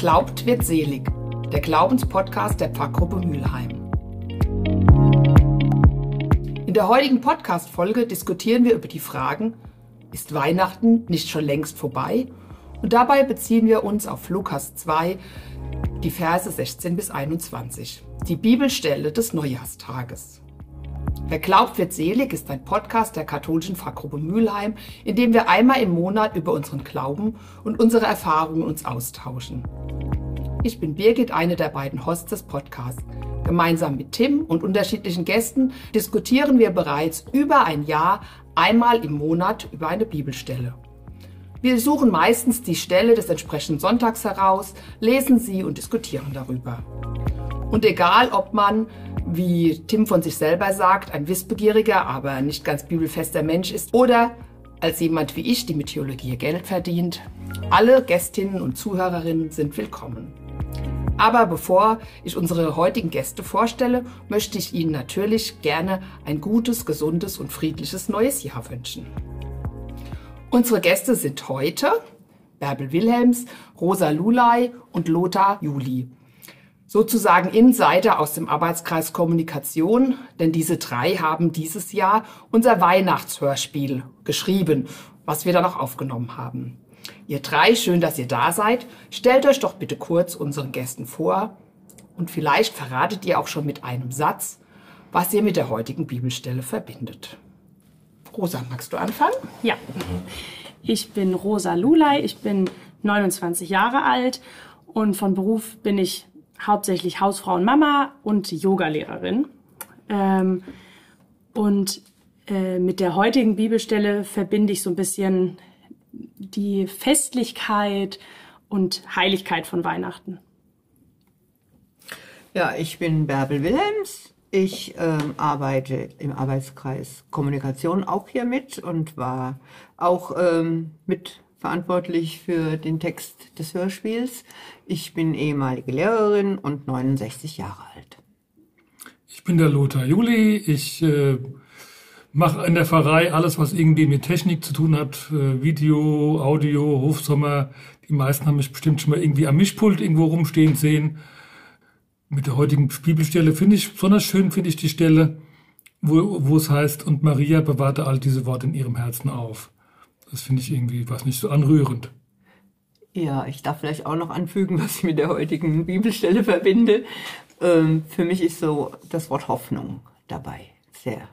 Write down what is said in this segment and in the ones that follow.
glaubt, wird selig. Der Glaubenspodcast der Pfarrgruppe Mülheim. In der heutigen Podcast-Folge diskutieren wir über die Fragen, ist Weihnachten nicht schon längst vorbei? Und dabei beziehen wir uns auf Lukas 2, die Verse 16 bis 21, die Bibelstelle des Neujahrstages. Wer glaubt, wird selig ist ein Podcast der katholischen Pfarrgruppe Mülheim, in dem wir einmal im Monat über unseren Glauben und unsere Erfahrungen uns austauschen. Ich bin Birgit, eine der beiden Hosts des Podcasts. Gemeinsam mit Tim und unterschiedlichen Gästen diskutieren wir bereits über ein Jahr einmal im Monat über eine Bibelstelle. Wir suchen meistens die Stelle des entsprechenden Sonntags heraus, lesen sie und diskutieren darüber. Und egal, ob man, wie Tim von sich selber sagt, ein wissbegieriger, aber nicht ganz bibelfester Mensch ist oder als jemand wie ich, die mit Theologie Geld verdient, alle Gästinnen und Zuhörerinnen sind willkommen. Aber bevor ich unsere heutigen Gäste vorstelle, möchte ich Ihnen natürlich gerne ein gutes, gesundes und friedliches neues Jahr wünschen. Unsere Gäste sind heute Bärbel Wilhelms, Rosa Lulay und Lothar Juli sozusagen Insider aus dem Arbeitskreis Kommunikation, denn diese drei haben dieses Jahr unser Weihnachtshörspiel geschrieben, was wir dann auch aufgenommen haben. Ihr drei, schön, dass ihr da seid. Stellt euch doch bitte kurz unseren Gästen vor und vielleicht verratet ihr auch schon mit einem Satz, was ihr mit der heutigen Bibelstelle verbindet. Rosa, magst du anfangen? Ja. Ich bin Rosa Lulay, ich bin 29 Jahre alt und von Beruf bin ich hauptsächlich Hausfrau und Mama und Yogalehrerin. Ähm, und äh, mit der heutigen Bibelstelle verbinde ich so ein bisschen die Festlichkeit und Heiligkeit von Weihnachten. Ja, ich bin Bärbel Wilhelms. Ich ähm, arbeite im Arbeitskreis Kommunikation auch hier mit und war auch ähm, mit verantwortlich für den Text des Hörspiels. Ich bin ehemalige Lehrerin und 69 Jahre alt. Ich bin der Lothar Juli. Ich äh, mache in der Pfarrei alles, was irgendwie mit Technik zu tun hat. Äh, Video, Audio, Hofsommer. Die meisten haben mich bestimmt schon mal irgendwie am Mischpult irgendwo rumstehen sehen. Mit der heutigen Bibelstelle finde ich besonders schön, finde ich die Stelle, wo, wo es heißt, und Maria bewahrte all diese Worte in ihrem Herzen auf. Das finde ich irgendwie was nicht so anrührend. Ja, ich darf vielleicht auch noch anfügen, was ich mit der heutigen Bibelstelle verbinde. Ähm, für mich ist so das Wort Hoffnung dabei sehr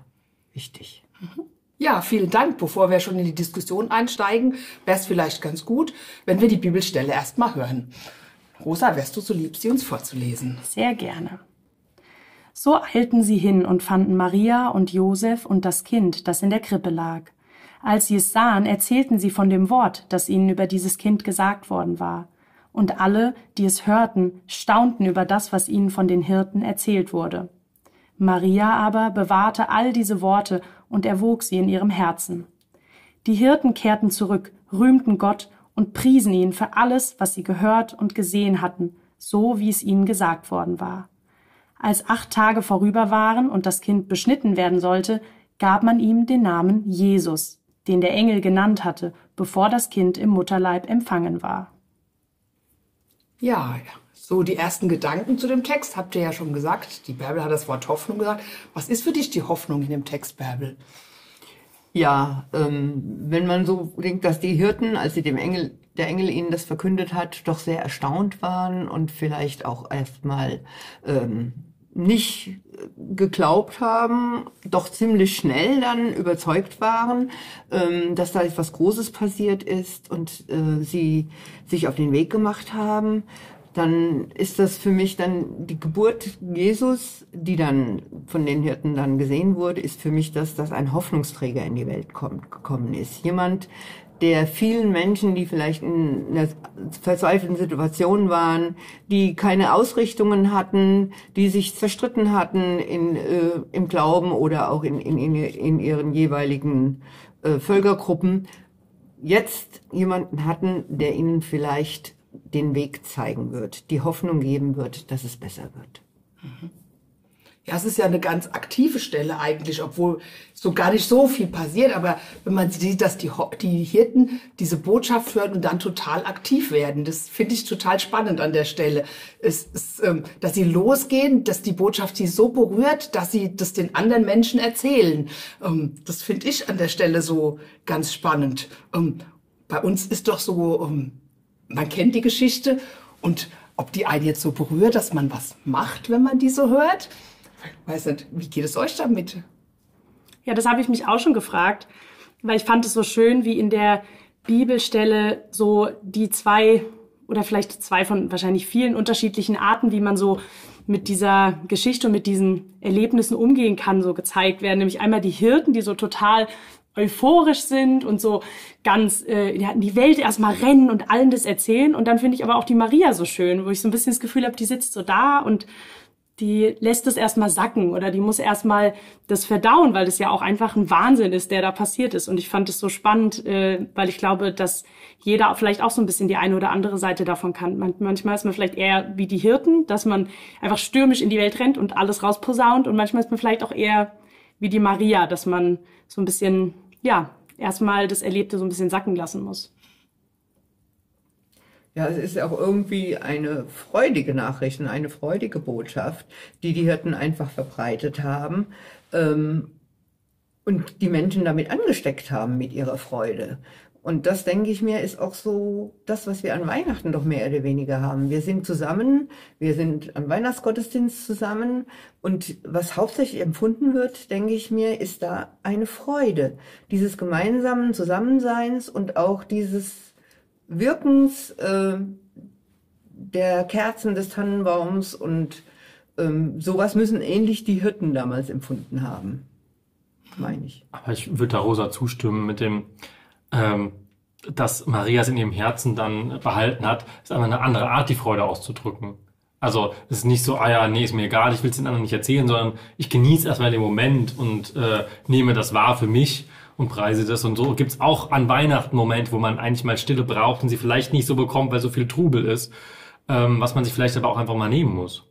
wichtig. Ja, vielen Dank. Bevor wir schon in die Diskussion einsteigen, wäre es vielleicht ganz gut, wenn wir die Bibelstelle erstmal hören. Rosa, wärst du so lieb, sie uns vorzulesen? Sehr gerne. So eilten sie hin und fanden Maria und Josef und das Kind, das in der Krippe lag. Als sie es sahen, erzählten sie von dem Wort, das ihnen über dieses Kind gesagt worden war. Und alle, die es hörten, staunten über das, was ihnen von den Hirten erzählt wurde. Maria aber bewahrte all diese Worte und erwog sie in ihrem Herzen. Die Hirten kehrten zurück, rühmten Gott und priesen ihn für alles, was sie gehört und gesehen hatten, so wie es ihnen gesagt worden war. Als acht Tage vorüber waren und das Kind beschnitten werden sollte, gab man ihm den Namen Jesus, den der Engel genannt hatte, bevor das Kind im Mutterleib empfangen war. Ja, so die ersten Gedanken zu dem Text habt ihr ja schon gesagt. Die Bärbel hat das Wort Hoffnung gesagt. Was ist für dich die Hoffnung in dem Text, Bärbel? Ja, ähm, wenn man so denkt, dass die Hirten, als sie dem Engel, der Engel ihnen das verkündet hat, doch sehr erstaunt waren und vielleicht auch erstmal ähm, nicht geglaubt haben, doch ziemlich schnell dann überzeugt waren, ähm, dass da etwas Großes passiert ist und äh, sie sich auf den Weg gemacht haben, dann ist das für mich dann die Geburt Jesus, die dann von den Hirten dann gesehen wurde, ist für mich das, dass ein Hoffnungsträger in die Welt kommt, gekommen ist. Jemand, der vielen Menschen, die vielleicht in einer verzweifelten Situation waren, die keine Ausrichtungen hatten, die sich zerstritten hatten in, äh, im Glauben oder auch in, in, in ihren jeweiligen äh, Völkergruppen, jetzt jemanden hatten, der ihnen vielleicht den Weg zeigen wird, die Hoffnung geben wird, dass es besser wird. Mhm. Ja, es ist ja eine ganz aktive Stelle eigentlich, obwohl so gar nicht so viel passiert. Aber wenn man sieht, dass die, die Hirten diese Botschaft hören und dann total aktiv werden, das finde ich total spannend an der Stelle. Es ist, ähm, dass sie losgehen, dass die Botschaft sie so berührt, dass sie das den anderen Menschen erzählen. Ähm, das finde ich an der Stelle so ganz spannend. Ähm, bei uns ist doch so, ähm, man kennt die Geschichte und ob die einen jetzt so berührt, dass man was macht, wenn man die so hört weiß nicht, wie geht es euch damit? Ja, das habe ich mich auch schon gefragt, weil ich fand es so schön, wie in der Bibelstelle so die zwei oder vielleicht zwei von wahrscheinlich vielen unterschiedlichen Arten, wie man so mit dieser Geschichte und mit diesen Erlebnissen umgehen kann, so gezeigt werden. Nämlich einmal die Hirten, die so total euphorisch sind und so ganz äh, die Welt erstmal rennen und allen das erzählen. Und dann finde ich aber auch die Maria so schön, wo ich so ein bisschen das Gefühl habe, die sitzt so da und die lässt es erstmal sacken oder die muss erstmal das verdauen, weil das ja auch einfach ein Wahnsinn ist, der da passiert ist. Und ich fand es so spannend, äh, weil ich glaube, dass jeder vielleicht auch so ein bisschen die eine oder andere Seite davon kann. Man, manchmal ist man vielleicht eher wie die Hirten, dass man einfach stürmisch in die Welt rennt und alles rausposaunt. Und manchmal ist man vielleicht auch eher wie die Maria, dass man so ein bisschen, ja, erstmal das Erlebte so ein bisschen sacken lassen muss. Ja, es ist auch irgendwie eine freudige Nachricht, eine freudige Botschaft, die die Hirten einfach verbreitet haben ähm, und die Menschen damit angesteckt haben mit ihrer Freude. Und das, denke ich mir, ist auch so das, was wir an Weihnachten doch mehr oder weniger haben. Wir sind zusammen, wir sind am Weihnachtsgottesdienst zusammen und was hauptsächlich empfunden wird, denke ich mir, ist da eine Freude dieses gemeinsamen Zusammenseins und auch dieses Wirkens äh, der Kerzen des Tannenbaums und ähm, sowas müssen ähnlich die Hirten damals empfunden haben, meine ich. Aber ich würde da Rosa zustimmen mit dem, ähm, dass Maria es in ihrem Herzen dann behalten hat, ist einfach eine andere Art, die Freude auszudrücken. Also es ist nicht so, ah ja, nee, ist mir egal, ich will es den anderen nicht erzählen, sondern ich genieße erstmal den Moment und äh, nehme das wahr für mich und preise das. Und so gibt's auch an Weihnachten Momente, wo man eigentlich mal Stille braucht und sie vielleicht nicht so bekommt, weil so viel Trubel ist, ähm, was man sich vielleicht aber auch einfach mal nehmen muss.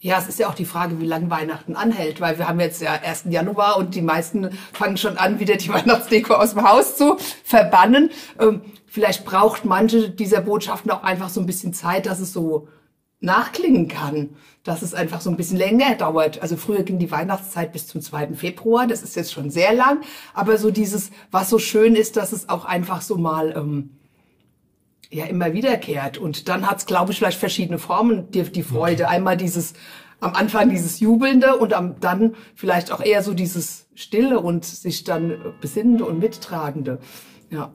Ja, es ist ja auch die Frage, wie lange Weihnachten anhält, weil wir haben jetzt ja 1. Januar und die meisten fangen schon an, wieder die Weihnachtsdeko aus dem Haus zu verbannen. Ähm, vielleicht braucht manche dieser Botschaften auch einfach so ein bisschen Zeit, dass es so nachklingen kann, dass es einfach so ein bisschen länger dauert. Also früher ging die Weihnachtszeit bis zum 2. Februar, das ist jetzt schon sehr lang, aber so dieses, was so schön ist, dass es auch einfach so mal ähm, ja immer wiederkehrt. Und dann hat es, glaube ich, vielleicht verschiedene Formen, die, die Freude. Einmal dieses am Anfang dieses Jubelnde und am, dann vielleicht auch eher so dieses Stille und sich dann besinnende und mittragende. Ja.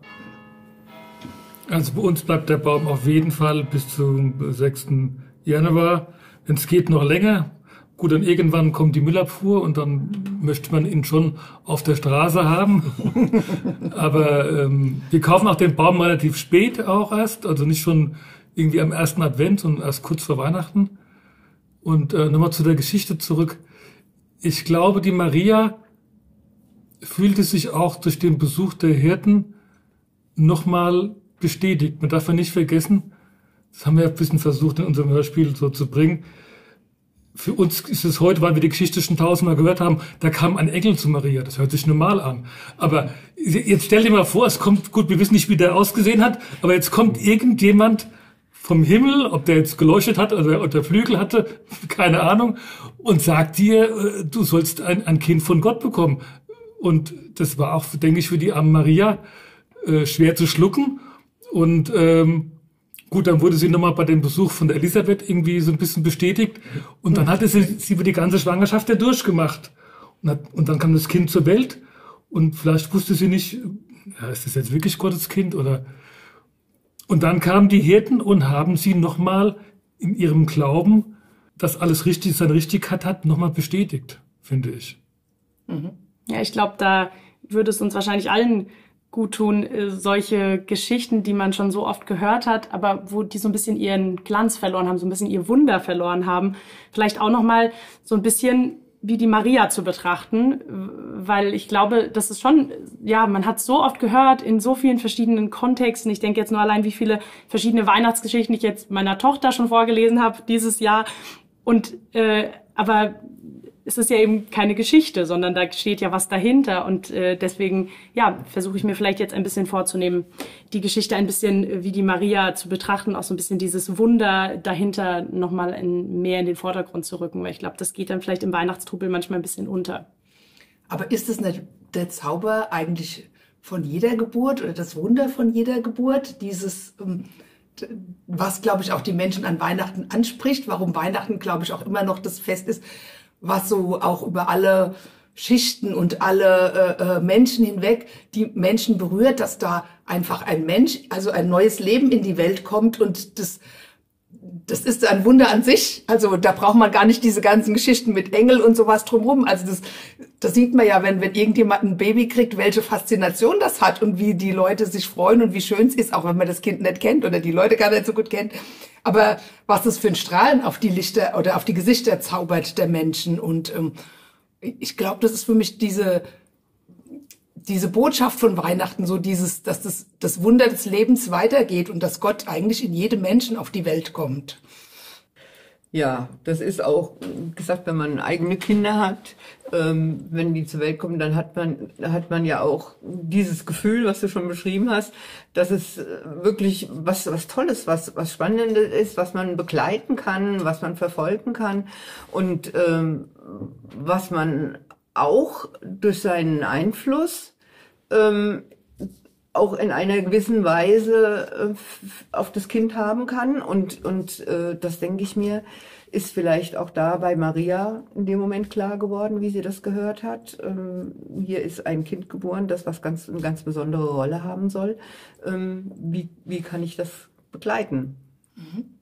Also bei uns bleibt der Baum auf jeden Fall bis zum 6. Januar. Wenn es geht, noch länger. Gut, dann irgendwann kommt die Müllabfuhr und dann möchte man ihn schon auf der Straße haben. Aber ähm, wir kaufen auch den Baum relativ spät auch erst, also nicht schon irgendwie am ersten Advent, sondern erst kurz vor Weihnachten. Und äh, nochmal zu der Geschichte zurück. Ich glaube, die Maria fühlte sich auch durch den Besuch der Hirten nochmal bestätigt. Man darf ja nicht vergessen, das haben wir ein bisschen versucht in unserem Hörspiel so zu bringen. Für uns ist es heute, weil wir die Geschichte schon tausendmal gehört haben, da kam ein Engel zu Maria. Das hört sich normal an. Aber jetzt stell dir mal vor, es kommt, gut, wir wissen nicht, wie der ausgesehen hat, aber jetzt kommt irgendjemand vom Himmel, ob der jetzt geleuchtet hat oder, oder Flügel hatte, keine Ahnung, und sagt dir, äh, du sollst ein, ein Kind von Gott bekommen. Und das war auch, denke ich, für die arme Maria äh, schwer zu schlucken. Und ähm, Gut, dann wurde sie nochmal bei dem Besuch von der Elisabeth irgendwie so ein bisschen bestätigt. Und dann hatte sie, sie über die ganze Schwangerschaft ja durchgemacht. Und, hat, und dann kam das Kind zur Welt. Und vielleicht wusste sie nicht, ja, ist das jetzt wirklich Gottes Kind oder? Und dann kamen die Hirten und haben sie nochmal in ihrem Glauben, dass alles richtig, seine Richtigkeit hat, nochmal bestätigt, finde ich. Mhm. Ja, ich glaube, da würde es uns wahrscheinlich allen gut tun, äh, solche Geschichten, die man schon so oft gehört hat, aber wo die so ein bisschen ihren Glanz verloren haben, so ein bisschen ihr Wunder verloren haben, vielleicht auch noch mal so ein bisschen wie die Maria zu betrachten, weil ich glaube, das ist schon, ja, man hat so oft gehört in so vielen verschiedenen Kontexten. Ich denke jetzt nur allein, wie viele verschiedene Weihnachtsgeschichten ich jetzt meiner Tochter schon vorgelesen habe dieses Jahr. Und äh, aber es ist ja eben keine Geschichte, sondern da steht ja was dahinter. Und äh, deswegen, ja, versuche ich mir vielleicht jetzt ein bisschen vorzunehmen, die Geschichte ein bisschen äh, wie die Maria zu betrachten, auch so ein bisschen dieses Wunder dahinter nochmal in, mehr in den Vordergrund zu rücken. Weil ich glaube, das geht dann vielleicht im Weihnachtstrubel manchmal ein bisschen unter. Aber ist es nicht der Zauber eigentlich von jeder Geburt oder das Wunder von jeder Geburt? Dieses, ähm, was, glaube ich, auch die Menschen an Weihnachten anspricht, warum Weihnachten, glaube ich, auch immer noch das Fest ist, was so auch über alle Schichten und alle äh, äh, Menschen hinweg die Menschen berührt, dass da einfach ein Mensch, also ein neues Leben in die Welt kommt und das das ist ein Wunder an sich. Also da braucht man gar nicht diese ganzen Geschichten mit Engel und sowas drumherum. Also das, das sieht man ja, wenn, wenn irgendjemand ein Baby kriegt, welche Faszination das hat und wie die Leute sich freuen und wie schön es ist, auch wenn man das Kind nicht kennt oder die Leute gar nicht so gut kennt. Aber was es für ein Strahlen auf die Lichter oder auf die Gesichter zaubert der Menschen. Und ähm, ich glaube, das ist für mich diese, diese Botschaft von Weihnachten, so dieses, dass das, das Wunder des Lebens weitergeht und dass Gott eigentlich in jedem Menschen auf die Welt kommt. Ja, das ist auch gesagt, wenn man eigene Kinder hat, ähm, wenn die zur Welt kommen, dann hat man hat man ja auch dieses Gefühl, was du schon beschrieben hast, dass es äh, wirklich was was Tolles, was was Spannendes ist, was man begleiten kann, was man verfolgen kann. Und ähm, was man auch durch seinen Einfluss ähm, auch in einer gewissen Weise äh, auf das Kind haben kann. Und, und äh, das denke ich mir, ist vielleicht auch da bei Maria in dem Moment klar geworden, wie sie das gehört hat. Ähm, hier ist ein Kind geboren, das was ganz, eine ganz besondere Rolle haben soll. Ähm, wie, wie kann ich das begleiten? Mhm.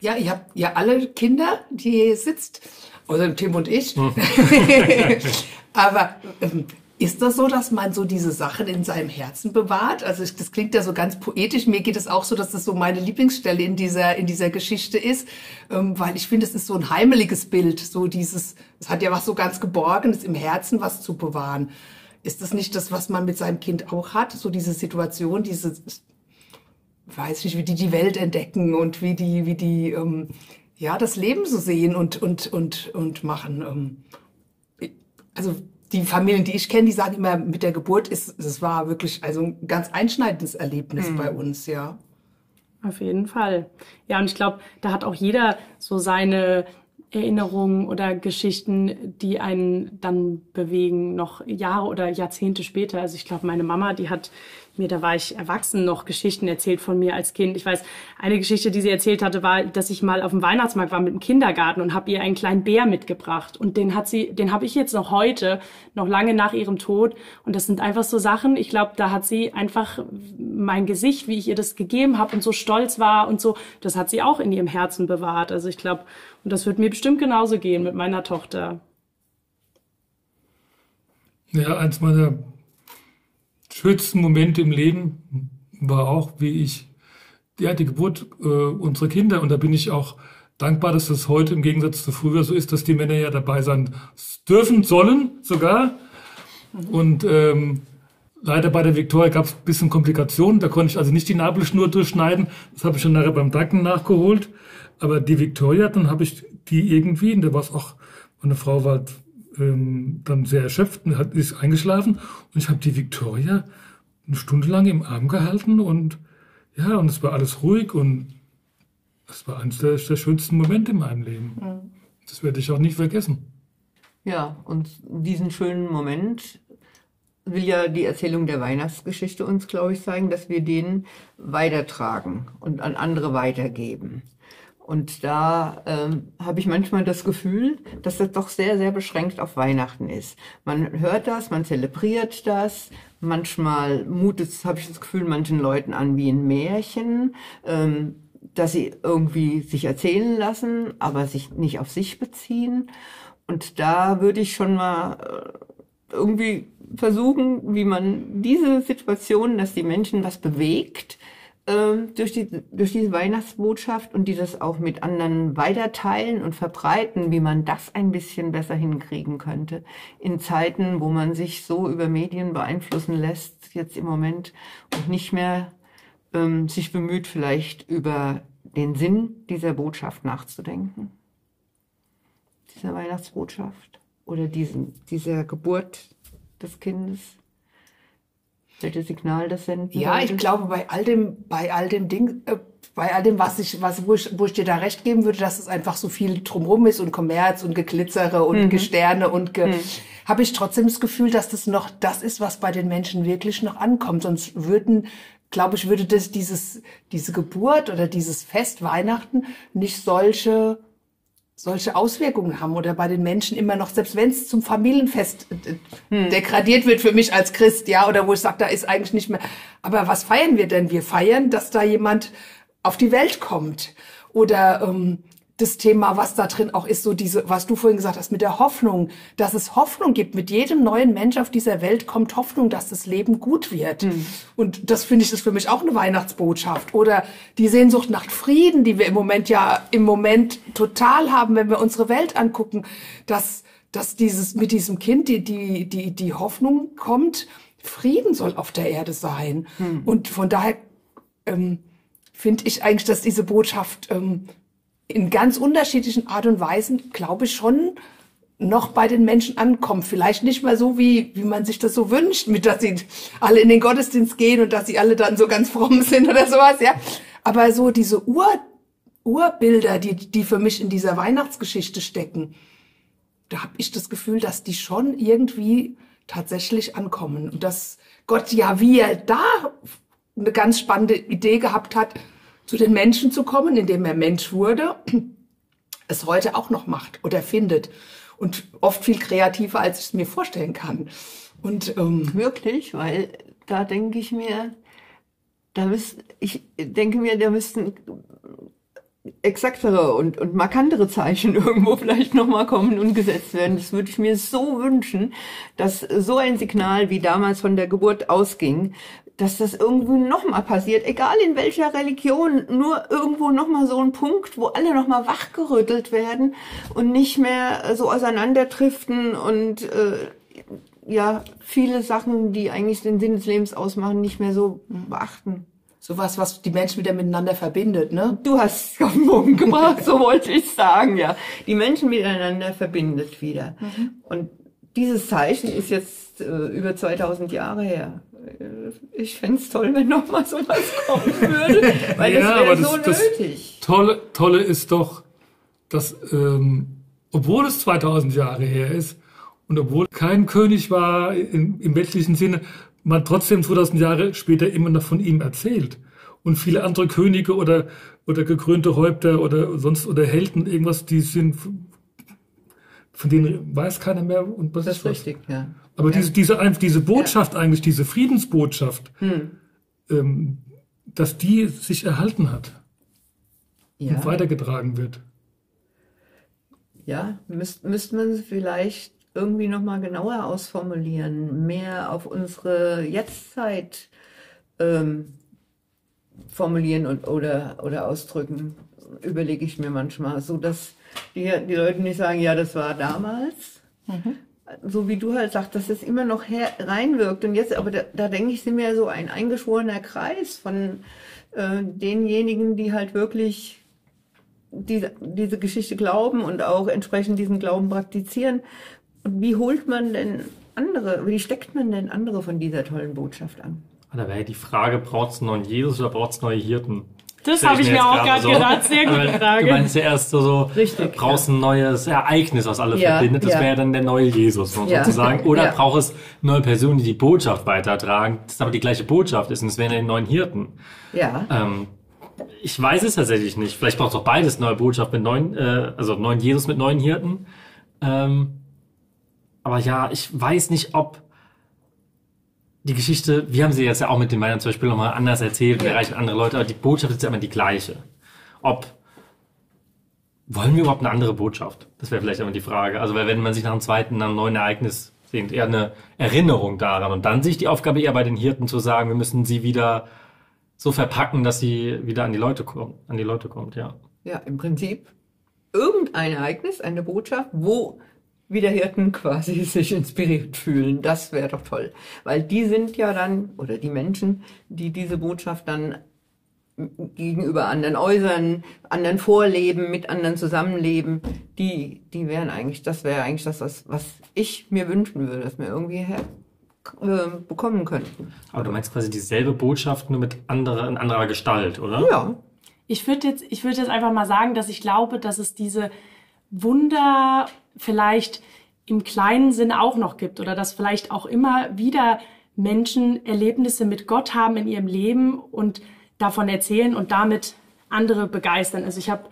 Ja, ihr habt ja alle Kinder, die hier sitzt, außer Tim und ich. Hm. Aber ähm, ist das so, dass man so diese Sachen in seinem Herzen bewahrt? Also das klingt ja so ganz poetisch. Mir geht es auch so, dass das so meine Lieblingsstelle in dieser in dieser Geschichte ist, ähm, weil ich finde, es ist so ein heimeliges Bild. So dieses, es hat ja was so ganz Geborgenes im Herzen, was zu bewahren. Ist das nicht das, was man mit seinem Kind auch hat? So diese Situation, diese, weiß nicht, wie die die Welt entdecken und wie die wie die ähm, ja das Leben so sehen und und und und machen. Ähm, also die Familien, die ich kenne, die sagen immer, mit der Geburt ist, es war wirklich also ein ganz einschneidendes Erlebnis mhm. bei uns, ja. Auf jeden Fall. Ja, und ich glaube, da hat auch jeder so seine Erinnerungen oder Geschichten, die einen dann bewegen, noch Jahre oder Jahrzehnte später. Also ich glaube, meine Mama, die hat mir, da war ich erwachsen, noch Geschichten erzählt von mir als Kind. Ich weiß, eine Geschichte, die sie erzählt hatte, war, dass ich mal auf dem Weihnachtsmarkt war mit dem Kindergarten und habe ihr einen kleinen Bär mitgebracht. Und den hat sie, den habe ich jetzt noch heute, noch lange nach ihrem Tod. Und das sind einfach so Sachen, ich glaube, da hat sie einfach mein Gesicht, wie ich ihr das gegeben habe und so stolz war und so, das hat sie auch in ihrem Herzen bewahrt. Also ich glaube, und das wird mir bestimmt genauso gehen mit meiner Tochter. Ja, eins meiner schönsten Momente im Leben war auch, wie ich, ja, die Geburt äh, unserer Kinder. Und da bin ich auch dankbar, dass das heute im Gegensatz zu früher so ist, dass die Männer ja dabei sein dürfen, sollen sogar. Und ähm, leider bei der Viktoria gab es ein bisschen Komplikationen. Da konnte ich also nicht die Nabelschnur durchschneiden. Das habe ich schon nachher beim Danken nachgeholt. Aber die Viktoria, dann habe ich die irgendwie, und da war es auch, meine Frau war ähm, dann sehr erschöpft und hat, ist eingeschlafen. Und ich habe die Victoria eine Stunde lang im Arm gehalten und ja, und es war alles ruhig und das war eines der, der schönsten Momente in meinem Leben. Mhm. Das werde ich auch nicht vergessen. Ja, und diesen schönen Moment will ja die Erzählung der Weihnachtsgeschichte uns, glaube ich, zeigen, dass wir den weitertragen und an andere weitergeben. Und da ähm, habe ich manchmal das Gefühl, dass das doch sehr, sehr beschränkt auf Weihnachten ist. Man hört das, man zelebriert das. Manchmal mutet habe ich das Gefühl, manchen Leuten an wie ein Märchen, ähm, dass sie irgendwie sich erzählen lassen, aber sich nicht auf sich beziehen. Und da würde ich schon mal äh, irgendwie versuchen, wie man diese Situation, dass die Menschen was bewegt, ähm, durch, die, durch diese Weihnachtsbotschaft und die das auch mit anderen weiterteilen und verbreiten, wie man das ein bisschen besser hinkriegen könnte. In Zeiten, wo man sich so über Medien beeinflussen lässt, jetzt im Moment und nicht mehr ähm, sich bemüht, vielleicht über den Sinn dieser Botschaft nachzudenken. dieser Weihnachtsbotschaft oder diesen, dieser Geburt des Kindes? Welches Signal das senden Ja, ich glaube, bei all dem, bei all dem Ding, äh, bei all dem, was ich, was, wo ich, wo ich dir da recht geben würde, dass es einfach so viel drumrum ist und Kommerz und Geglitzere und Gesterne und ge, habe ich trotzdem das Gefühl, dass das noch das ist, was bei den Menschen wirklich noch ankommt. Sonst würden, glaube ich, würde das dieses, diese Geburt oder dieses Fest Weihnachten nicht solche solche Auswirkungen haben oder bei den Menschen immer noch, selbst wenn es zum Familienfest äh, degradiert wird für mich als Christ, ja, oder wo ich sage, da ist eigentlich nicht mehr. Aber was feiern wir denn? Wir feiern, dass da jemand auf die Welt kommt. Oder ähm, das Thema, was da drin auch ist, so diese, was du vorhin gesagt hast, mit der Hoffnung, dass es Hoffnung gibt. Mit jedem neuen Mensch auf dieser Welt kommt Hoffnung, dass das Leben gut wird. Und das finde ich, ist für mich auch eine Weihnachtsbotschaft. Oder die Sehnsucht nach Frieden, die wir im Moment ja im Moment total haben, wenn wir unsere Welt angucken, dass, dass dieses, mit diesem Kind die, die, die, die Hoffnung kommt, Frieden soll auf der Erde sein. Und von daher, ähm, finde ich eigentlich, dass diese Botschaft ähm, in ganz unterschiedlichen Art und Weisen, glaube ich, schon noch bei den Menschen ankommt. Vielleicht nicht mal so, wie, wie man sich das so wünscht, mit dass sie alle in den Gottesdienst gehen und dass sie alle dann so ganz fromm sind oder sowas, ja. Aber so diese Ur, Urbilder, die, die für mich in dieser Weihnachtsgeschichte stecken, da habe ich das Gefühl, dass die schon irgendwie tatsächlich ankommen. Und dass Gott ja, wie er da eine ganz spannende Idee gehabt hat, zu den Menschen zu kommen, indem er Mensch wurde, es heute auch noch macht oder findet. Und oft viel kreativer, als ich es mir vorstellen kann. Und ähm, Wirklich, weil da denke ich mir, da müsst, ich denke mir, da müssten exaktere und, und markantere Zeichen irgendwo vielleicht nochmal kommen und gesetzt werden. Das würde ich mir so wünschen, dass so ein Signal wie damals von der Geburt ausging, dass das irgendwo nochmal passiert, egal in welcher Religion, nur irgendwo nochmal so ein Punkt, wo alle nochmal wachgerüttelt werden und nicht mehr so auseinanderdriften und äh, ja, viele Sachen, die eigentlich den Sinn des Lebens ausmachen, nicht mehr so beachten. Sowas, was die Menschen wieder miteinander verbindet, ne? Du hast es auf den Bogen gebracht, so wollte ich sagen, ja. Die Menschen miteinander verbindet wieder. Und dieses Zeichen ist jetzt äh, über 2000 Jahre her. Äh, Ich fänd's es toll, wenn noch mal sowas kommen würde, weil Ja, das aber wäre das- so das- nötig. Tolle, Tolle ist doch, dass, ähm, obwohl es 2000 Jahre her ist und obwohl kein König war im, im weltlichen Sinne, man trotzdem 2000 Jahre später immer noch von ihm erzählt. Und viele andere Könige oder, oder gekrönte Häupter oder sonst, oder Helden, irgendwas, die sind, von denen weiß keiner mehr und was Das ist was. richtig, ja. Aber diese, diese, ein- diese Botschaft eigentlich, diese Friedensbotschaft, Hm. ähm, dass die sich erhalten hat und Ja, weitergetragen wird. ja müsste müsst man vielleicht irgendwie noch mal genauer ausformulieren, mehr auf unsere Jetztzeit ähm, formulieren und, oder, oder ausdrücken, überlege ich mir manchmal, so dass die, die Leute nicht sagen, ja, das war damals. So wie du halt sagst, dass das immer noch her, reinwirkt. Und jetzt, aber da, da denke ich, sind wir so ein eingeschworener Kreis von äh, denjenigen, die halt wirklich diese, diese Geschichte glauben und auch entsprechend diesen Glauben praktizieren. Und wie holt man denn andere, wie steckt man denn andere von dieser tollen Botschaft an? Da wäre die Frage, braucht es einen neuen Jesus oder braucht es neue Hirten? Das habe ich mir auch gerade gerade so. gedacht. Sehr gute Aber Du Frage. meinst ja erst so, so Richtig, brauchst ein neues Ereignis, was alle Ja, verbindet. Das ja. wäre dann der neue Jesus Ja. sozusagen. Oder Ja. braucht es neue Personen, die die Botschaft weitertragen, das aber die gleiche Botschaft ist und es wären dann die neuen Hirten. Ja, Ähm, ich weiß es tatsächlich nicht. Vielleicht braucht es auch beides, neue Botschaft mit neuen, äh, also neuen Jesus mit neuen Hirten. Ähm, aber ja, ich weiß nicht, ob die Geschichte, wir haben sie jetzt ja auch mit den Weihnachten zum Beispiel nochmal anders erzählt, wir erreichen andere Leute, aber die Botschaft ist ja immer die gleiche. Ob wollen wir überhaupt eine andere Botschaft? Das wäre vielleicht immer die Frage. Also, weil wenn man sich nach einem zweiten, nach einem neuen Ereignis sehnt, eher eine Erinnerung daran und dann sich die Aufgabe eher bei den Hirten zu sagen, wir müssen sie wieder so verpacken, dass sie wieder an die Leute kommt, an die Leute kommt, ja. ja, im Prinzip irgendein Ereignis, eine Botschaft, wo wieder Hirten quasi sich inspiriert fühlen. Das wäre doch toll. Weil die sind ja dann, oder die Menschen, die diese Botschaft dann gegenüber anderen äußern, anderen vorleben, mit anderen zusammenleben, die, die wären eigentlich, das wäre eigentlich das, was, was ich mir wünschen würde, dass wir irgendwie her, äh, bekommen könnten. Aber du meinst quasi dieselbe Botschaft, nur mit anderer, in anderer Gestalt, oder? Ja. Ich würde jetzt, ich würde jetzt einfach mal sagen, dass ich glaube, dass es diese Wunder vielleicht im kleinen Sinne auch noch gibt oder dass vielleicht auch immer wieder Menschen Erlebnisse mit Gott haben in ihrem Leben und davon erzählen und damit andere begeistern. Also ich habe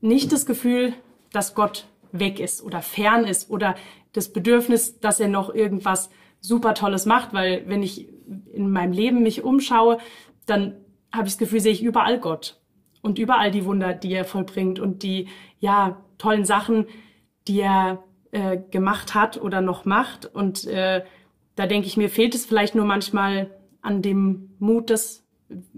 nicht das Gefühl, dass Gott weg ist oder fern ist oder das Bedürfnis, dass er noch irgendwas super Tolles macht, weil wenn ich in meinem Leben mich umschaue, dann habe ich das Gefühl, sehe ich überall Gott und überall die Wunder, die er vollbringt und die ja tollen Sachen, die er äh, gemacht hat oder noch macht und äh, da denke ich mir, fehlt es vielleicht nur manchmal an dem Mut, das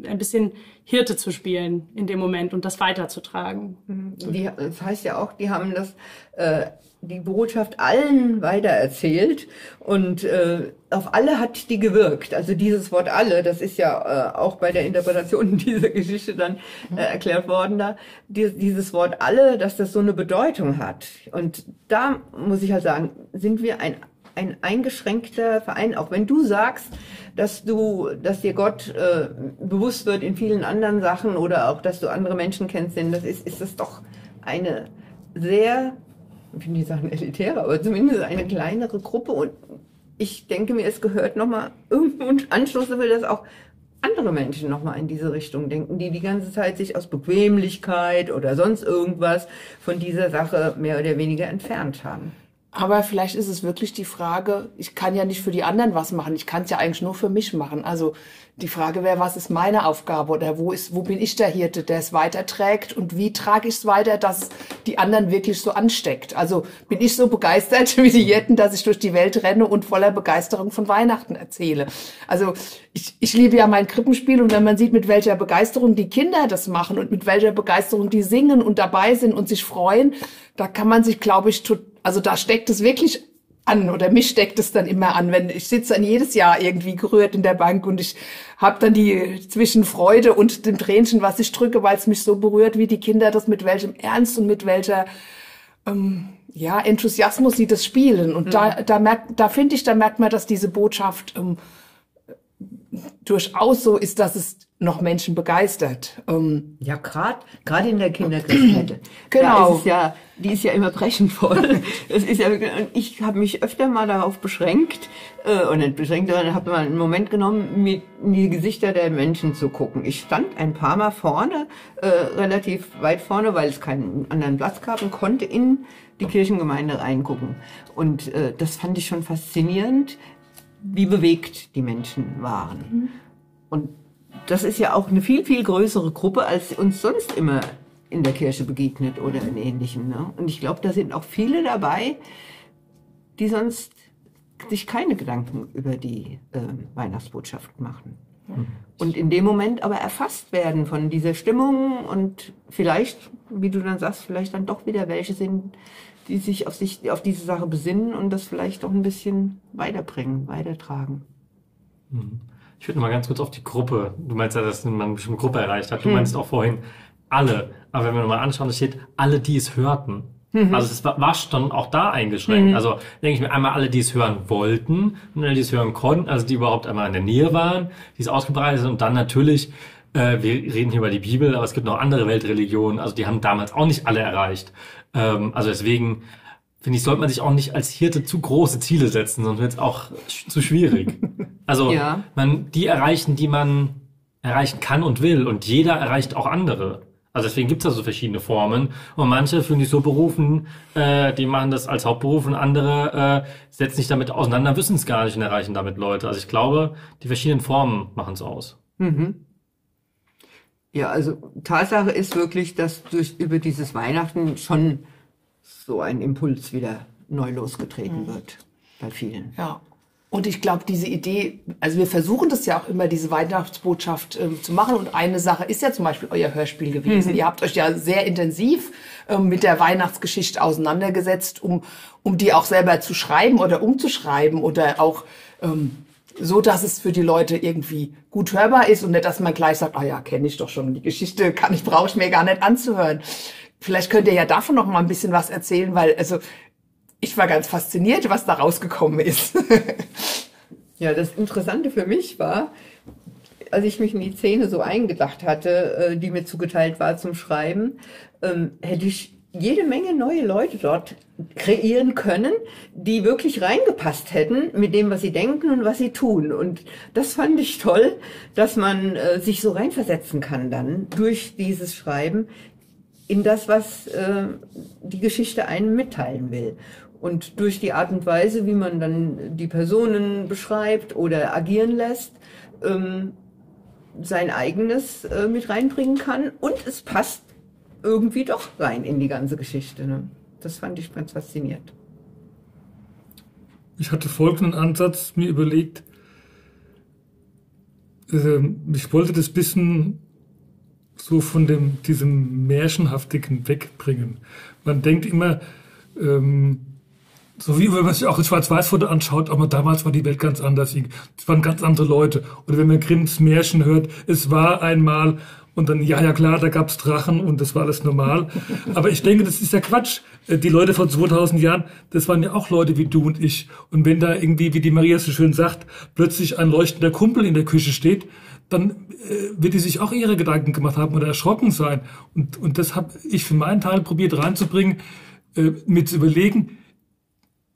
ein bisschen Hirte zu spielen in dem Moment und das weiterzutragen. Die, das heißt ja auch, die haben das, äh, die Botschaft allen weitererzählt und äh, auf alle hat die gewirkt. Also dieses Wort alle, das ist ja äh, auch bei der Interpretation dieser Geschichte dann äh, erklärt worden da, die, dieses Wort alle, dass das so eine Bedeutung hat. Und da muss ich halt sagen, sind wir ein ein eingeschränkter Verein, auch wenn du sagst, dass du, dass dir Gott äh, bewusst wird in vielen anderen Sachen oder auch, dass du andere Menschen kennst, denn das ist, ist das doch eine sehr, ich will nicht sagen elitäre, aber zumindest eine kleinere Gruppe und ich denke mir, es gehört nochmal irgendein Anschluss dafür, dass auch andere Menschen nochmal in diese Richtung denken, die die ganze Zeit sich aus Bequemlichkeit oder sonst irgendwas von dieser Sache mehr oder weniger entfernt haben. Aber vielleicht ist es wirklich die Frage, ich kann ja nicht für die anderen was machen, ich kann es ja eigentlich nur für mich machen. Also die Frage wäre, was ist meine Aufgabe oder wo ist, wo bin ich der Hirte, der es weiterträgt und wie trage ich es weiter, dass die anderen wirklich so ansteckt. Also bin ich so begeistert wie die Hirten, dass ich durch die Welt renne und voller Begeisterung von Weihnachten erzähle. Also ich, ich liebe ja mein Krippenspiel und wenn man sieht, mit welcher Begeisterung die Kinder das machen und mit welcher Begeisterung die singen und dabei sind und sich freuen, da kann man sich, glaube ich, total also da steckt es wirklich an oder mich steckt es dann immer an, wenn ich sitze dann jedes Jahr irgendwie gerührt in der Bank und ich habe dann die zwischen Freude und dem Tränchen, was ich drücke, weil es mich so berührt, wie die Kinder das mit welchem Ernst und mit welcher ähm, ja Enthusiasmus sie das spielen und mhm. da da merkt da finde ich da merkt man, dass diese Botschaft ähm, durchaus so ist, dass es noch Menschen begeistert. Ähm, ja, gerade gerade in der Kinderkriegskette. genau. ist ja, die ist ja immer brechend voll. das ist ja, ich habe mich öfter mal darauf beschränkt, äh, und nicht beschränkt, sondern habe mal einen Moment genommen, mir in die Gesichter der Menschen zu gucken. Ich stand ein paar Mal vorne, äh, relativ weit vorne, weil es keinen anderen Platz gab und konnte in die Kirchengemeinde reingucken. Und äh, das fand ich schon faszinierend, wie bewegt die Menschen waren. Mhm. Und das ist ja auch eine viel, viel größere Gruppe, als uns sonst immer in der Kirche begegnet oder in Ähnlichem. Ne? Und ich glaube, da sind auch viele dabei, die sonst sich keine Gedanken über die äh, Weihnachtsbotschaft machen. Und in dem Moment aber erfasst werden von dieser Stimmung und vielleicht, wie du dann sagst, vielleicht dann doch wieder welche sind, die sich auf, sich, auf diese Sache besinnen und das vielleicht auch ein bisschen weiterbringen, weitertragen. Mhm. Ich würde mal ganz kurz auf die Gruppe. Du meinst ja, dass man eine bestimmte Gruppe erreicht hat. Du hm. meinst auch vorhin alle. Aber wenn wir mal anschauen, da steht alle, die es hörten. Mhm. Also es war, war schon auch da eingeschränkt. Mhm. Also denke ich mir einmal alle, die es hören wollten und alle, die es hören konnten, also die überhaupt einmal in der Nähe waren, die es ausgebreitet sind und dann natürlich, äh, wir reden hier über die Bibel, aber es gibt noch andere Weltreligionen, also die haben damals auch nicht alle erreicht. Ähm, also deswegen finde ich, sollte man sich auch nicht als Hirte zu große Ziele setzen, sonst wird es auch zu schwierig. Also ja. man die erreichen, die man erreichen kann und will und jeder erreicht auch andere. Also deswegen gibt es da so verschiedene Formen und manche fühlen sich so berufen, äh, die machen das als Hauptberuf und andere äh, setzen sich damit auseinander, wissen es gar nicht und erreichen damit Leute. Also ich glaube, die verschiedenen Formen machen es aus. Mhm. Ja, also Tatsache ist wirklich, dass durch über dieses Weihnachten schon so ein Impuls wieder neu losgetreten mhm. wird bei vielen. Ja. Und ich glaube, diese Idee, also wir versuchen das ja auch immer, diese Weihnachtsbotschaft ähm, zu machen. Und eine Sache ist ja zum Beispiel euer Hörspiel gewesen. Mhm. Ihr habt euch ja sehr intensiv ähm, mit der Weihnachtsgeschichte auseinandergesetzt, um, um die auch selber zu schreiben oder umzuschreiben oder auch ähm, so, dass es für die Leute irgendwie gut hörbar ist und nicht, dass man gleich sagt, ah ja, kenne ich doch schon, die Geschichte kann ich, brauche ich mir gar nicht anzuhören. Vielleicht könnt ihr ja davon noch mal ein bisschen was erzählen, weil also ich war ganz fasziniert, was da rausgekommen ist. ja, das Interessante für mich war, als ich mich in die Szene so eingedacht hatte, äh, die mir zugeteilt war zum Schreiben, ähm, hätte ich jede Menge neue Leute dort kreieren können, die wirklich reingepasst hätten mit dem, was sie denken und was sie tun. Und das fand ich toll, dass man äh, sich so reinversetzen kann dann durch dieses Schreiben in das, was äh, die Geschichte einem mitteilen will. Und durch die Art und Weise, wie man dann die Personen beschreibt oder agieren lässt, ähm, sein eigenes äh, mit reinbringen kann. Und es passt irgendwie doch rein in die ganze Geschichte. Ne? Das fand ich ganz faszinierend. Ich hatte folgenden Ansatz mir überlegt. Äh, ich wollte das bisschen so von dem, diesem Märchenhaftigen wegbringen. Man denkt immer, ähm, so wie wenn man sich auch ein Schwarz-Weiß-Foto anschaut, aber damals war die Welt ganz anders. Es waren ganz andere Leute. Oder wenn man Grimms Märchen hört, es war einmal und dann, ja, ja klar, da gab's Drachen und das war alles normal. Aber ich denke, das ist ja Quatsch. Äh, die Leute vor 2000 Jahren, das waren ja auch Leute wie du und ich. Und wenn da irgendwie, wie die Maria so schön sagt, plötzlich ein leuchtender Kumpel in der Küche steht, dann äh, wird die sich auch ihre Gedanken gemacht haben oder erschrocken sein. Und, und das habe ich für meinen Teil probiert reinzubringen, äh, mit zu überlegen,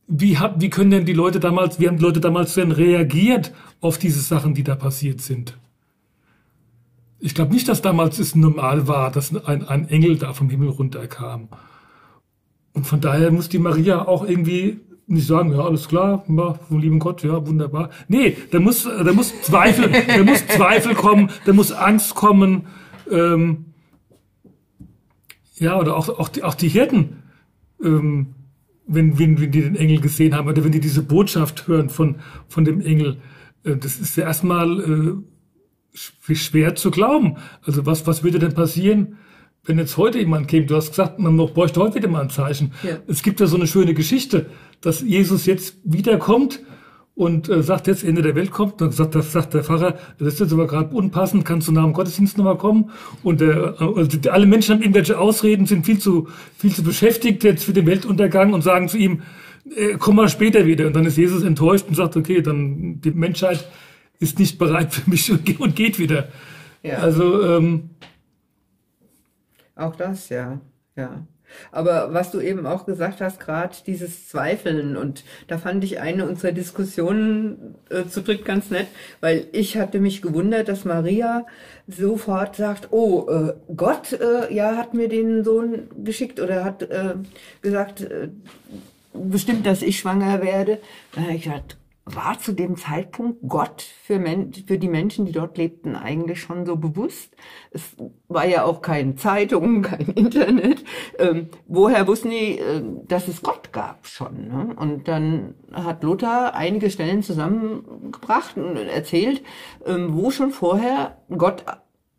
wie, hab, wie können denn die Leute damals, wie haben die Leute damals denn reagiert auf diese Sachen, die da passiert sind? Ich glaube nicht, dass damals es normal war, dass ein, ein Engel da vom Himmel runterkam. Und von daher muss die Maria auch irgendwie nicht sagen, ja, alles klar, ja, vom lieben Gott, ja, wunderbar. Nee, da muss, da muss Zweifel, da muss Zweifel kommen, da muss Angst kommen, ähm, ja, oder auch, auch, die, auch die Hirten, ähm, wenn, wenn, wenn die den Engel gesehen haben, oder wenn die diese Botschaft hören von, von dem Engel, äh, das ist ja erstmal äh, schwer zu glauben. Also was, was würde denn passieren, wenn jetzt heute jemand käme, du hast gesagt, man bräuchte heute wieder mal ein Zeichen. Ja. Es gibt ja so eine schöne Geschichte, dass Jesus jetzt wiederkommt und äh, sagt, jetzt Ende der Welt kommt. Dann sagt, das sagt der Pfarrer, das ist jetzt aber gerade unpassend, kannst du nach dem Gottesdienst nochmal kommen? Und äh, also alle Menschen haben irgendwelche Ausreden, sind viel zu, viel zu beschäftigt jetzt für den Weltuntergang und sagen zu ihm, äh, komm mal später wieder. Und dann ist Jesus enttäuscht und sagt, okay, dann die Menschheit ist nicht bereit für mich und geht wieder. Ja. Also ähm, auch das, ja, ja. Aber was du eben auch gesagt hast, gerade dieses Zweifeln und da fand ich eine unserer Diskussionen äh, zu dritt ganz nett, weil ich hatte mich gewundert, dass Maria sofort sagt, oh, äh, Gott äh, ja hat mir den Sohn geschickt oder hat äh, gesagt, äh, bestimmt, dass ich schwanger werde. Da ich gedacht, war zu dem Zeitpunkt Gott für, Men für die Menschen, die dort lebten, eigentlich schon so bewusst. Es war ja auch keine Zeitung, kein Internet. Ähm, woher wussten die, äh, dass es Gott gab schon? Ne? Und dann hat Luther einige Stellen zusammengebracht und erzählt, ähm, wo schon vorher Gott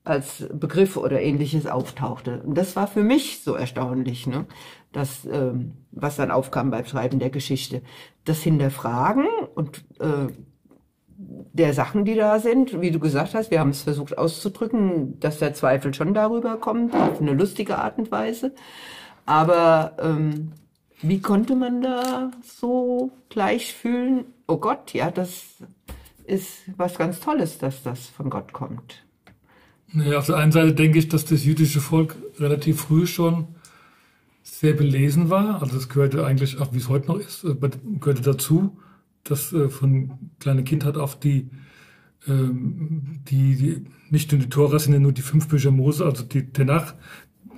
als Begriff oder ähnliches auftauchte. Und das war für mich so erstaunlich, ne? das, ähm, was dann aufkam beim Schreiben der Geschichte. Das Hinterfragen und äh, der Sachen, die da sind, wie du gesagt hast, wir haben es versucht auszudrücken, dass der Zweifel schon darüber kommt, auf eine lustige Art und Weise. Aber ähm, wie konnte man da so gleich fühlen, oh Gott, ja, das ist was ganz Tolles, dass das von Gott kommt. Naja, auf der einen Seite denke ich, dass das jüdische Volk relativ früh schon sehr belesen war. Also es gehörte eigentlich, auch wie es heute noch ist, äh, gehörte dazu, dass äh, von kleiner Kindheit auf die, ähm, die, die, nicht nur die Tora ja nur die fünf Bücher Mose, also die Tenach,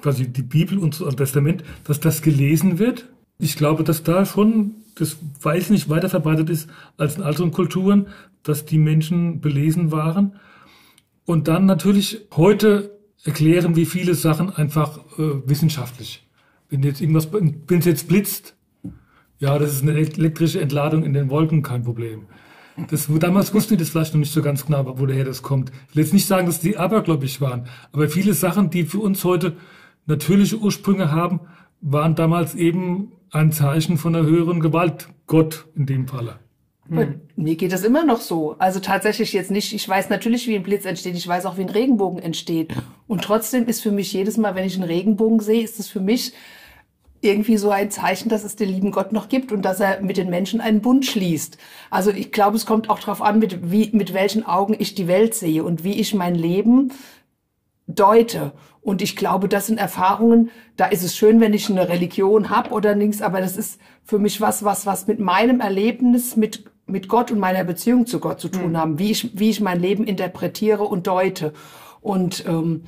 quasi die Bibel und das Testament, dass das gelesen wird. Ich glaube, dass da schon, das weiß nicht, weiter verbreitet ist als in anderen Kulturen, dass die Menschen belesen waren. Und dann natürlich heute erklären wie viele Sachen einfach äh, wissenschaftlich. Wenn jetzt irgendwas, wenn es jetzt blitzt, ja, das ist eine elektrische Entladung in den Wolken, kein Problem. Das, damals wussten die das vielleicht noch nicht so ganz genau, woher das kommt. Ich will jetzt nicht sagen, dass die abergläubisch waren, aber viele Sachen, die für uns heute natürliche Ursprünge haben, waren damals eben ein Zeichen von einer höheren Gewalt, Gott in dem Falle. Hm. Mir geht es immer noch so. Also tatsächlich jetzt nicht, ich weiß natürlich, wie ein Blitz entsteht, ich weiß auch, wie ein Regenbogen entsteht. Und trotzdem ist für mich jedes Mal, wenn ich einen Regenbogen sehe, ist es für mich irgendwie so ein Zeichen, dass es den lieben Gott noch gibt und dass er mit den Menschen einen Bund schließt. Also ich glaube, es kommt auch darauf an, mit, wie, mit welchen Augen ich die Welt sehe und wie ich mein Leben deute. Und ich glaube, das sind Erfahrungen, da ist es schön, wenn ich eine Religion habe oder nichts, aber das ist für mich was, was, was mit meinem Erlebnis, mit, mit Gott und meiner Beziehung zu Gott zu tun mhm. haben, wie ich, wie ich mein Leben interpretiere und deute. Und, ähm,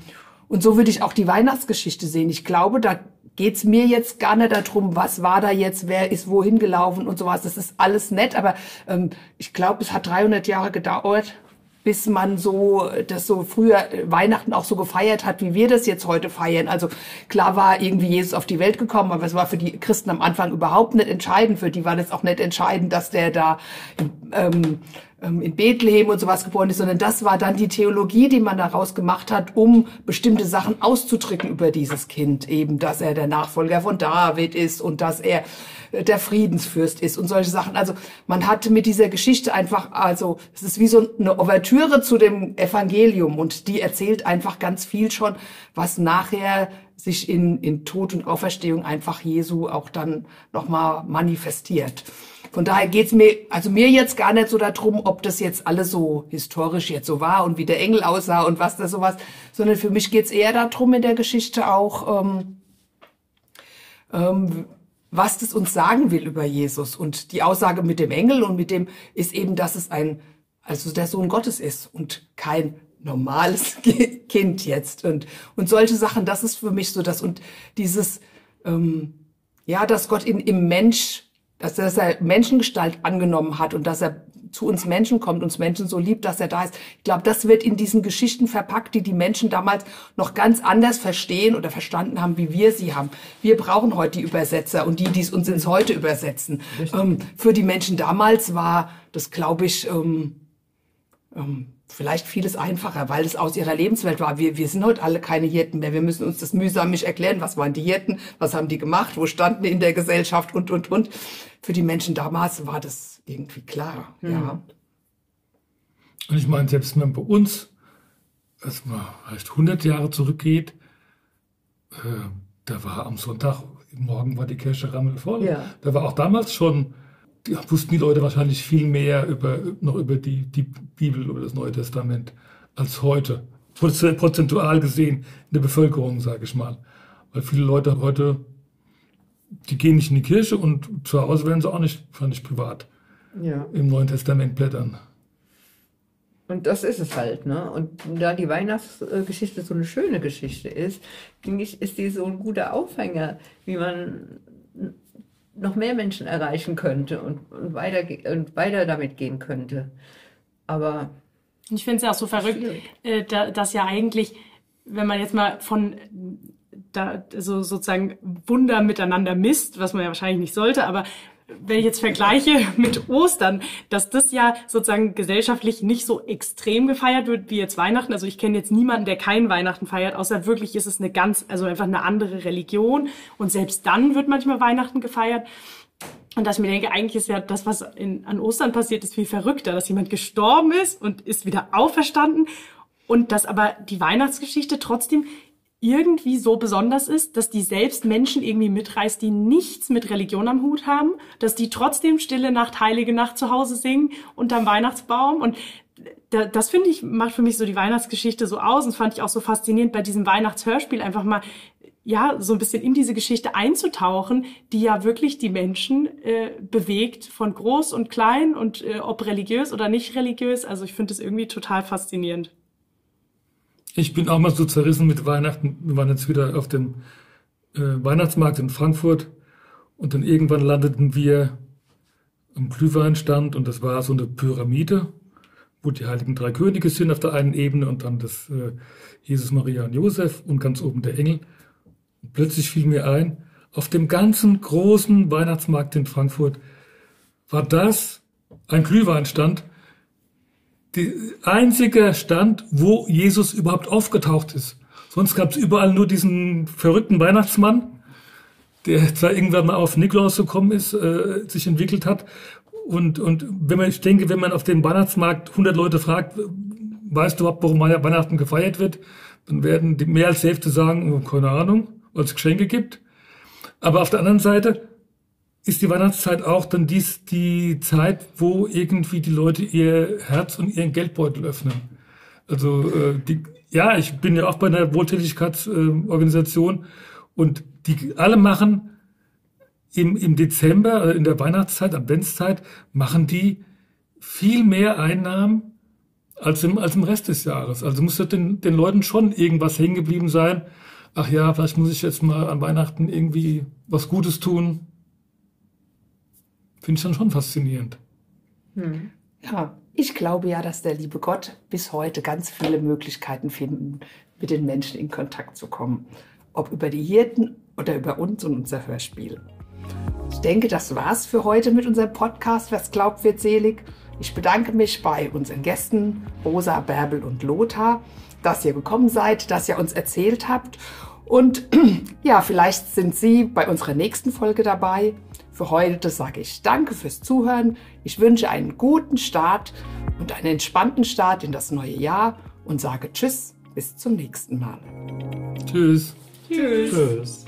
und so würde ich auch die Weihnachtsgeschichte sehen. Ich glaube, da geht's mir jetzt gar nicht darum, was war da jetzt, wer ist wohin gelaufen und sowas. Das ist alles nett, aber ähm, ich glaube, es hat 300 Jahre gedauert, bis man so das so früher Weihnachten auch so gefeiert hat, wie wir das jetzt heute feiern. Also klar war irgendwie Jesus auf die Welt gekommen, aber es war für die Christen am Anfang überhaupt nicht entscheidend. Für die war das auch nicht entscheidend, dass der da ähm, ähm, in Bethlehem und sowas geboren ist, sondern das war dann die Theologie, die man daraus gemacht hat, um bestimmte Sachen auszudrücken über dieses Kind. Eben, dass er der Nachfolger von David ist und dass er äh, der Friedensfürst ist und solche Sachen. Also man hatte mit dieser Geschichte einfach, also es ist wie so eine Ouvertüre zu dem Evangelium und die erzählt einfach ganz viel schon, was nachher sich in, in Tod und Auferstehung einfach Jesu auch dann nochmal manifestiert. Von daher geht's mir, also mir jetzt gar nicht so darum, ob das jetzt alles so historisch jetzt so war und wie der Engel aussah und was da sowas, sondern für mich geht's eher darum in der Geschichte auch, ähm, ähm, was das uns sagen will über Jesus. Und die Aussage mit dem Engel und mit dem ist eben, dass es ein, also der Sohn Gottes ist und kein normales Kind jetzt und, und solche Sachen, das ist für mich so das und dieses, ähm, ja, dass Gott in, im Mensch dass, dass er Menschengestalt angenommen hat und dass er zu uns Menschen kommt, uns Menschen so liebt, dass er da ist. Ich glaube, das wird in diesen Geschichten verpackt, die die Menschen damals noch ganz anders verstehen oder verstanden haben, wie wir sie haben. Wir brauchen heute die Übersetzer und die, die es uns ins Heute übersetzen. Ähm, für die Menschen damals war das, glaube ich, ähm, ähm, vielleicht vieles einfacher, weil es aus ihrer Lebenswelt war. Wir, wir sind heute alle keine Hirten mehr. Wir müssen uns das mühsam nicht erklären. Was waren die Hirten? Was haben die gemacht? Wo standen die in der Gesellschaft? Und, und, und. Für die Menschen damals war das irgendwie klar, mhm. ja. Und ich meine, selbst wenn man bei uns, als man vielleicht 100 Jahre zurückgeht, äh, da war am Sonntag, morgen war die Kirche rammelvoll. Ja. Da war auch damals schon ja, wussten die Leute wahrscheinlich viel mehr über, noch über die, die Bibel oder das Neue Testament als heute. Prozentual gesehen in der Bevölkerung, sage ich mal. Weil viele Leute heute, die gehen nicht in die Kirche und zu Hause werden sie auch nicht, fand ich privat, ja. im Neuen Testament blättern. Und das ist es halt, ne? Und da die Weihnachtsgeschichte so eine schöne Geschichte ist, denke ich, ist die so ein guter Aufhänger, wie man noch mehr Menschen erreichen könnte und, und, weiter, und weiter damit gehen könnte. Aber. Ich finde es ja auch so verrückt, äh, dass ja eigentlich, wenn man jetzt mal von da so sozusagen Wunder miteinander misst, was man ja wahrscheinlich nicht sollte, aber wenn ich jetzt vergleiche mit Ostern, dass das ja sozusagen gesellschaftlich nicht so extrem gefeiert wird wie jetzt Weihnachten. Also ich kenne jetzt niemanden, der kein Weihnachten feiert, außer wirklich ist es eine ganz, also einfach eine andere Religion. Und selbst dann wird manchmal Weihnachten gefeiert. Und dass ich mir denke, eigentlich ist ja das, was in, an Ostern passiert, ist viel verrückter, dass jemand gestorben ist und ist wieder auferstanden. Und dass aber die Weihnachtsgeschichte trotzdem irgendwie so besonders ist, dass die selbst Menschen irgendwie mitreißt, die nichts mit Religion am Hut haben, dass die trotzdem Stille Nacht, Heilige Nacht zu Hause singen unterm Weihnachtsbaum und das finde ich, macht für mich so die Weihnachtsgeschichte so aus und fand ich auch so faszinierend bei diesem Weihnachtshörspiel einfach mal ja, so ein bisschen in diese Geschichte einzutauchen, die ja wirklich die Menschen äh, bewegt, von groß und klein und äh, ob religiös oder nicht religiös. Also ich finde es irgendwie total faszinierend. Ich bin auch mal so zerrissen mit Weihnachten. Wir waren jetzt wieder auf dem äh, Weihnachtsmarkt in Frankfurt und dann irgendwann landeten wir am Glühweinstand und das war so eine Pyramide, wo die heiligen drei Könige sind auf der einen Ebene und dann das äh, Jesus, Maria und Josef und ganz oben der Engel. Und plötzlich fiel mir ein, auf dem ganzen großen Weihnachtsmarkt in Frankfurt war das ein Glühweinstand, die einzige Stand, wo Jesus überhaupt aufgetaucht ist. Sonst gab es überall nur diesen verrückten Weihnachtsmann, der zwar irgendwann mal auf Nikolaus gekommen ist, äh, sich entwickelt hat Und, und wenn man, ich denke, wenn man auf dem Weihnachtsmarkt 100 Leute fragt, weißt du überhaupt, warum Weihnachten gefeiert wird, dann werden die mehr als die Hälfte sagen, oh, keine Ahnung, weil es Geschenke gibt. Aber auf der anderen Seite ist die Weihnachtszeit auch dann dies die Zeit, wo irgendwie die Leute ihr Herz und ihren Geldbeutel öffnen. Also äh, die, ja, ich bin ja auch bei einer Wohltätigkeitsorganisation äh, und die alle machen im, im Dezember, also in der Weihnachtszeit, Adventszeit, machen die viel mehr Einnahmen als im, als im Rest des Jahres. Also muss den, den Leuten schon irgendwas hängen geblieben sein. Ach ja, vielleicht muss ich jetzt mal an Weihnachten irgendwie was Gutes tun. Finde ich dann schon faszinierend. Hm. Ja, ich glaube ja, dass der liebe Gott bis heute ganz viele Möglichkeiten finden, mit den Menschen in Kontakt zu kommen. Ob über die Hirten oder über uns und unser Hörspiel. Ich denke, das war's für heute mit unserem Podcast. Was glaubt, wird selig. Ich bedanke mich bei unseren Gästen Rosa, Bärbel und Lothar, dass ihr gekommen seid, dass ihr uns erzählt habt. Und ja, vielleicht sind Sie bei unserer nächsten Folge dabei. Für heute sage ich danke fürs Zuhören. Ich wünsche einen guten Start und einen entspannten Start in das neue Jahr und sage Tschüss, bis zum nächsten Mal. Tschüss. Tschüss. tschüss.